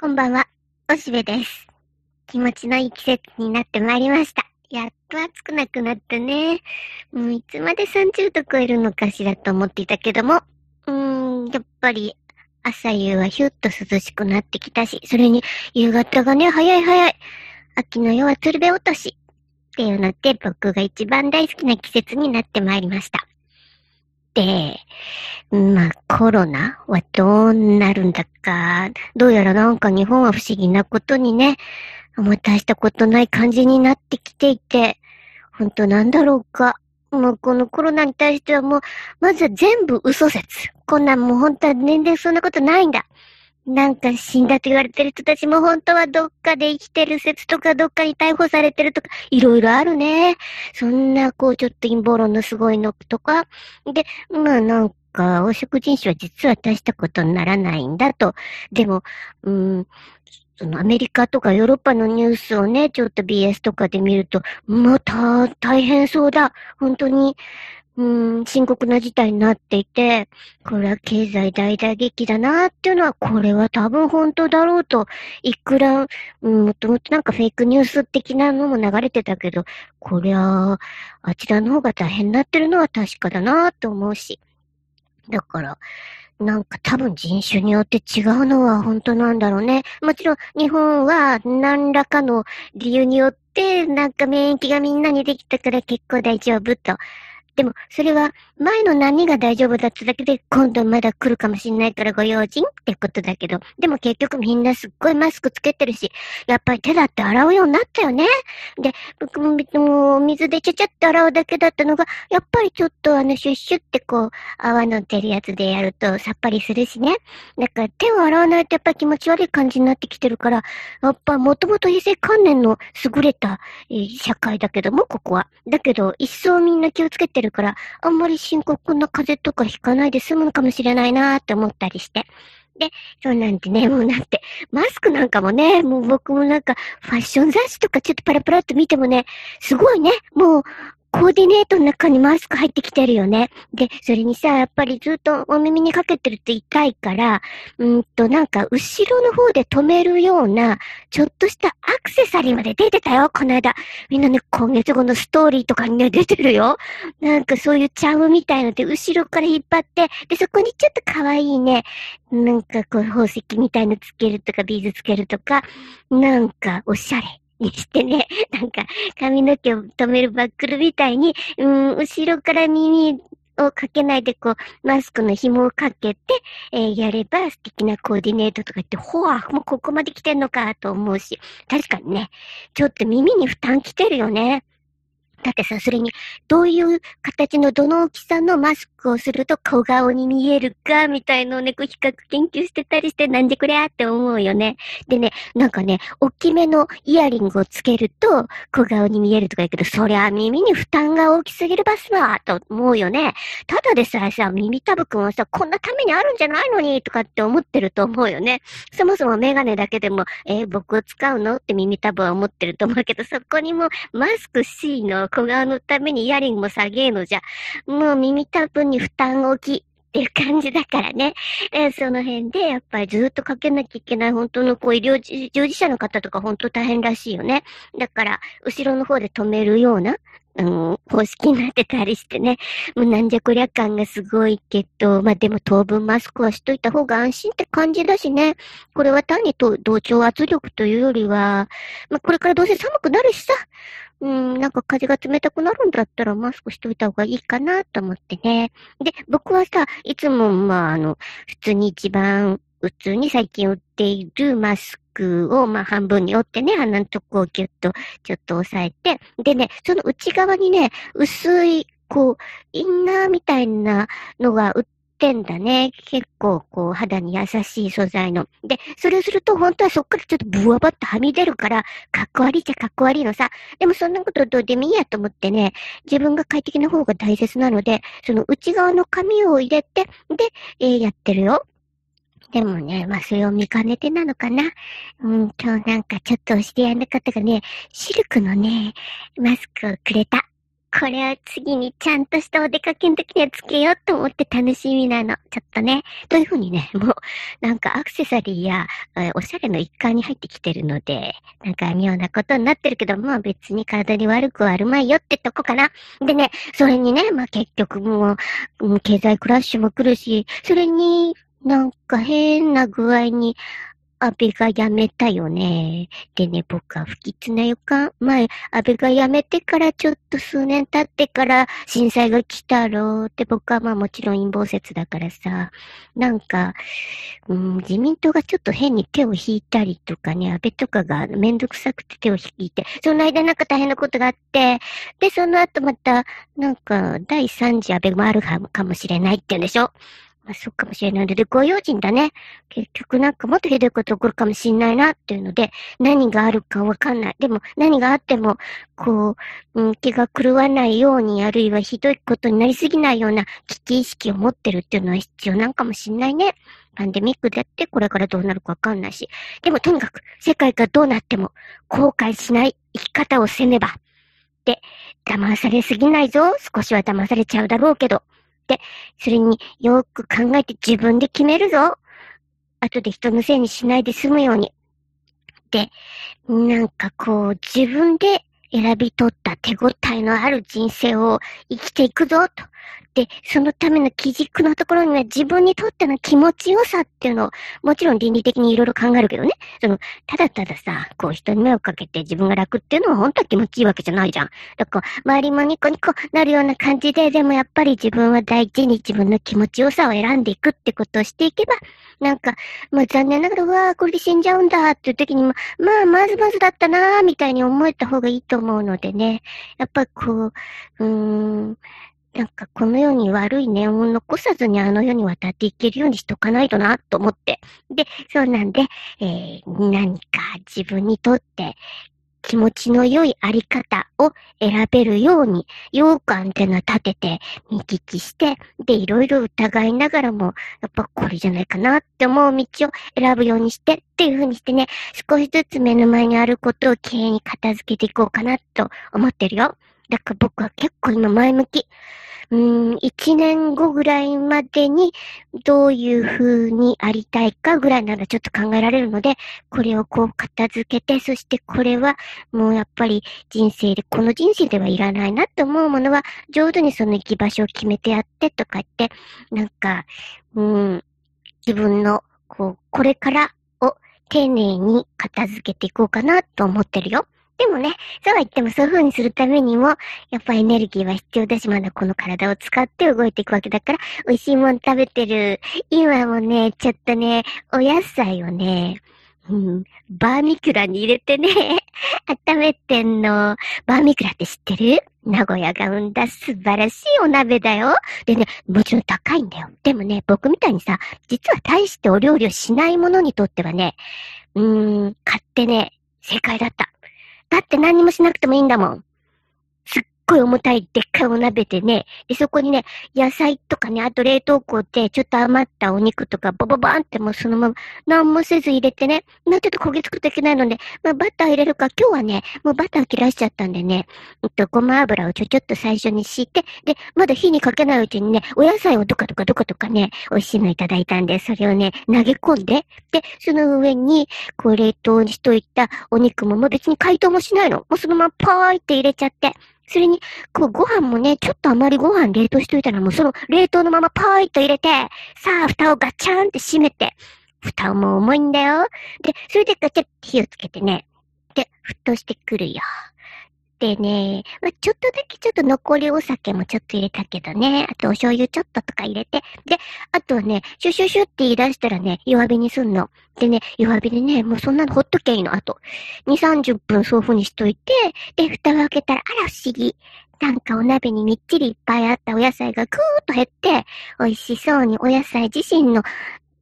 こんばんは、おしべです。気持ちのいい季節になってまいりました。やっと暑くなくなったね。もういつまで30度超えるのかしらと思っていたけども、うーん、やっぱり朝夕はヒュッと涼しくなってきたし、それに夕方がね、早い早い。秋の夜は鶴瓶落とし。っていうのって僕が一番大好きな季節になってまいりました。で、まあ、コロナはどうなるんだか、どうやらなんか日本は不思議なことにね、もう大したことない感じになってきていて、ほんとなんだろうか。もうこのコロナに対してはもう、まずは全部嘘説。こんなんもう本当は年齢そんなことないんだ。なんか死んだと言われてる人たちも本当はどっかで生きてる説とかどっかに逮捕されてるとかいろいろあるね。そんなこうちょっと陰謀論のすごいのとか。で、まあなんか黄色人種は実は大したことにならないんだと。でも、うん、そのアメリカとかヨーロッパのニュースをね、ちょっと BS とかで見ると、もうた、大変そうだ。本当に、うん、深刻な事態になっていて、これは経済大打撃だなっていうのは、これは多分本当だろうと、いくら、うん、もともとなんかフェイクニュース的なのも流れてたけど、こりゃ、あちらの方が大変になってるのは確かだなと思うし。だから、なんか多分人種によって違うのは本当なんだろうね。もちろん日本は何らかの理由によってなんか免疫がみんなにできたから結構大丈夫とでも、それは前の何が大丈夫だっただけで、今度まだ来るかもしんないからご用心ってことだけど、でも結局みんなすっごいマスクつけてるし、やっぱり手だって洗うようになったよね。で、僕ももう水でちゃちゃって洗うだけだったのが、やっぱりちょっとあのシュッシュってこう、泡の出るやつでやるとさっぱりするしね。だから手を洗わないとやっぱり気持ち悪い感じになってきてるから、やっぱもともと衛生観念の優れた、えー、社会だけども、ここは。だけど、一層みんな気をつけてるるから、あんまり深刻な風邪とかひかないで済むのかもしれないなーって思ったりして。で、そうなんてね、もうなんて、マスクなんかもね、もう僕もなんか、ファッション雑誌とかちょっとパラパラっと見てもね、すごいね、もう、コーディネートの中にマスク入ってきてるよね。で、それにさ、やっぱりずっとお耳にかけてると痛いから、うんと、なんか、後ろの方で止めるような、ちょっとしたアクセサリーまで出てたよ、この間。みんなね、今月後のストーリーとかにね、出てるよ。なんかそういうチャームみたいので、後ろから引っ張って、で、そこにちょっと可愛いね、なんかこう、宝石みたいのつけるとか、ビーズつけるとか、なんか、おしゃれ。にしてね、なんか髪の毛を止めるバックルみたいに、うん、後ろから耳をかけないでこう、マスクの紐をかけて、えー、やれば素敵なコーディネートとか言って、ほわ、もうここまで来てんのかと思うし、確かにね、ちょっと耳に負担来てるよね。だってさ、それに、どういう形のどの大きさのマスクをすると小顔に見えるか、みたいのをね、こう比較研究してたりして、なんでこれって思うよね。でね、なんかね、大きめのイヤリングをつけると小顔に見えるとか言うけど、そりゃ耳に負担が大きすぎるバスわ、と思うよね。ただでさえさ、耳たぶくんはさ、こんなためにあるんじゃないのに、とかって思ってると思うよね。そもそもメガネだけでも、えー、僕を使うの？って耳たぶは思ってると思うけど、そこにもマスク C の小顔のためにイヤリングも下げえのじゃ、もう耳たぶに負担大きい。っていう感じだからね。えその辺で、やっぱりずっとかけなきゃいけない本当のこう医療従事者の方とか本当大変らしいよね。だから、後ろの方で止めるような、うん、方式になってたりしてね。もうなんじゃこりゃ感がすごいけど、まあでも当分マスクはしといた方が安心って感じだしね。これは単にと同調圧力というよりは、まあこれからどうせ寒くなるしさ。うん、なんか風が冷たくなるんだったらマスクしといた方がいいかなと思ってね。で、僕はさ、いつも、まあ、あの、普通に一番、普通に最近売っているマスクを、まあ、半分に折ってね、鼻のとこをギュッと、ちょっと押さえて、でね、その内側にね、薄い、こう、インナーみたいなのが売っってんだね。結構、こう、肌に優しい素材の。で、それをすると、本当はそっからちょっとブワバッとはみ出るから、かっこ悪いっちゃかっこ悪いのさ。でもそんなことどうでもいいやと思ってね、自分が快適な方が大切なので、その内側の紙を入れて、で、えー、やってるよ。でもね、まあそれを見かねてなのかな。うん、今日なんかちょっとお知り合いの方がね、シルクのね、マスクをくれた。これを次にちゃんとしたお出かけの時にはつけようと思って楽しみなの。ちょっとね。というふうにね、もう、なんかアクセサリーや、えおしゃれの一環に入ってきてるので、なんか妙なことになってるけど、まあ別に体に悪くはあるまいよってとこかな。でね、それにね、まあ結局もう、経済クラッシュも来るし、それになんか変な具合に安倍が辞めたよね。でね、僕は不吉な予感。前、安倍が辞めてからちょっと数年経ってから震災が来たろうって僕はまあもちろん陰謀説だからさ。なんか、うん、自民党がちょっと変に手を引いたりとかね、安倍とかがめんどくさくて手を引いて、その間なんか大変なことがあって、で、その後また、なんか、第3次安倍もあるかもしれないって言うんでしょ？あ、そうかもしれないので、ご用心だね。結局なんかもっとひどいこと起こるかもしんないなっていうので、何があるかわかんない。でも、何があっても、こう、うん、気が狂わないように、あるいはひどいことになりすぎないような危機意識を持ってるっていうのは必要なんかもしんないね。パンデミックだってこれからどうなるかわかんないし。でもとにかく、世界がどうなっても、後悔しない生き方をせねば。で、騙されすぎないぞ。少しは騙されちゃうだろうけど。、それによく考えて自分で決めるぞ。後で人のせいにしないで済むように。で、なんかこう自分で選び取った手応えのある人生を生きていくぞ、と。で、そのための基軸のところには自分にとっての気持ちよさっていうのを、もちろん倫理的にいろいろ考えるけどね。その、ただたださ、こう人に目をかけて自分が楽っていうのは本当は気持ちいいわけじゃないじゃん。だから、周りもニコニコなるような感じで、でもやっぱり自分は大事に自分の気持ちよさを選んでいくってことをしていけば、なんか、まあ残念ながら、うわーこれで死んじゃうんだっていう時にも、まあまずまずだったなーみたいに思えた方がいいと思うのでね。やっぱこう、うーん、なんかこの世に悪い念を残さずにあの世に渡っていけるようにしとかないとなと思って。で、そうなんで、えー、何か自分にとって気持ちの良いあり方を選べるように、よくアンテナ立てて見聞きして、で、いろいろ疑いながらも、やっぱこれじゃないかなって思う道を選ぶようにしてっていう風にしてね、少しずつ目の前にあることを経営に片付けていこうかなと思ってるよ。だから僕は結構今前向き。うん、一年後ぐらいまでにどういう風にありたいかぐらいならちょっと考えられるので、これをこう片付けて、そしてこれはもうやっぱり人生で、この人生ではいらないなって思うものは上手にその行き場所を決めてやってとか言って、なんか、うん、自分のこう、これからを丁寧に片付けていこうかなと思ってるよ。でもね、そうは言ってもそういう風にするためにも、やっぱエネルギーは必要だし、まだこの体を使って動いていくわけだから、美味しいもん食べてる。今もね、ちょっとね、お野菜をね、うん、バーミキュラに入れてね、温めてんの。バーミキュラって知ってる？名古屋が生んだ素晴らしいお鍋だよ。でね、もちろん高いんだよ。でもね、僕みたいにさ、実は大してお料理をしない者にとってはね、うーん、買ってね、正解だった。だって何にもしなくてもいいんだもん。すっごい重たいでっかいお鍋でね、で、そこにね、野菜とかね、あと冷凍庫でちょっと余ったお肉とか、ボボバーンってもうそのまま、何もせず入れてね、まあちょっと焦げつくといけないので、まあバター入れるか、今日はね、もうバター切らしちゃったんでね、えっと、ごま油をちょちょっと最初に敷いて、で、まだ火にかけないうちにね、お野菜をどかどかどかどかね、美味しいのいただいたんで、それをね、投げ込んで、で、その上に、こう冷凍にしといたお肉も、もう別に解凍もしないの。もうそのままパーイって入れちゃって、それに、こう、ご飯もね、ちょっとあまりご飯冷凍しといたら、もうその冷凍のままパーイと入れて、さあ、蓋をガチャンって閉めて、蓋も重いんだよ。で、それでガチャって火をつけてね、で、沸騰してくるよ。でね、まあ、ちょっとだけちょっと残りお酒もちょっと入れたけどね、あとお醤油ちょっととか入れて、で、あとね、シュシュシュって言い出したらね、弱火にすんの。でね、弱火でね、もうそんなのほっときゃいいの。あと、2、30分そういう風にしといて、で、蓋を開けたら、あら不思議。なんかお鍋にみっちりいっぱいあったお野菜がぐーっと減って、美味しそうにお野菜自身の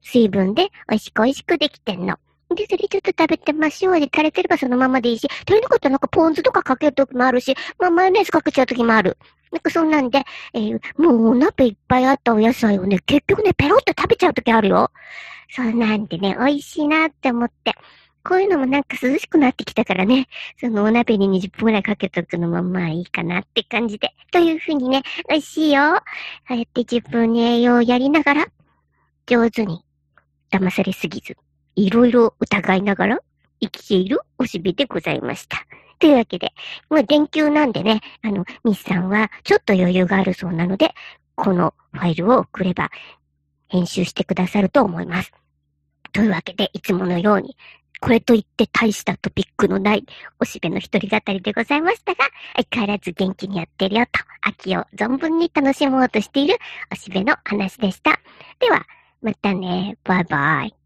水分で美味しく美味しくできてんの。で、それちょっと食べて、まあ、塩で垂れてればそのままでいいし、ということはなんかポン酢とかかけるときもあるし、まあ、マヨネーズかけちゃうときもある。なんかそんなんで、えー、もうお鍋いっぱいあったお野菜をね、結局ね、ペロッと食べちゃうときあるよ。そうなんでね、美味しいなって思って。こういうのもなんか涼しくなってきたからね、そのお鍋に20分くらいかけとくのもまあいいかなって感じで。というふうにね、美味しいよ。こうやって自分に栄養をやりながら、上手に騙されすぎず、いろいろ疑いながら生きているおしべでございました。というわけで、もう電球なんでね、あの、ミスさんはちょっと余裕があるそうなので、このファイルを送れば編集してくださると思います。というわけで、いつものように、これといって大したトピックのないおしべの一人語りでございましたが、相変わらず元気にやってるよと、秋を存分に楽しもうとしているおしべの話でした。では、またね。バイバイ。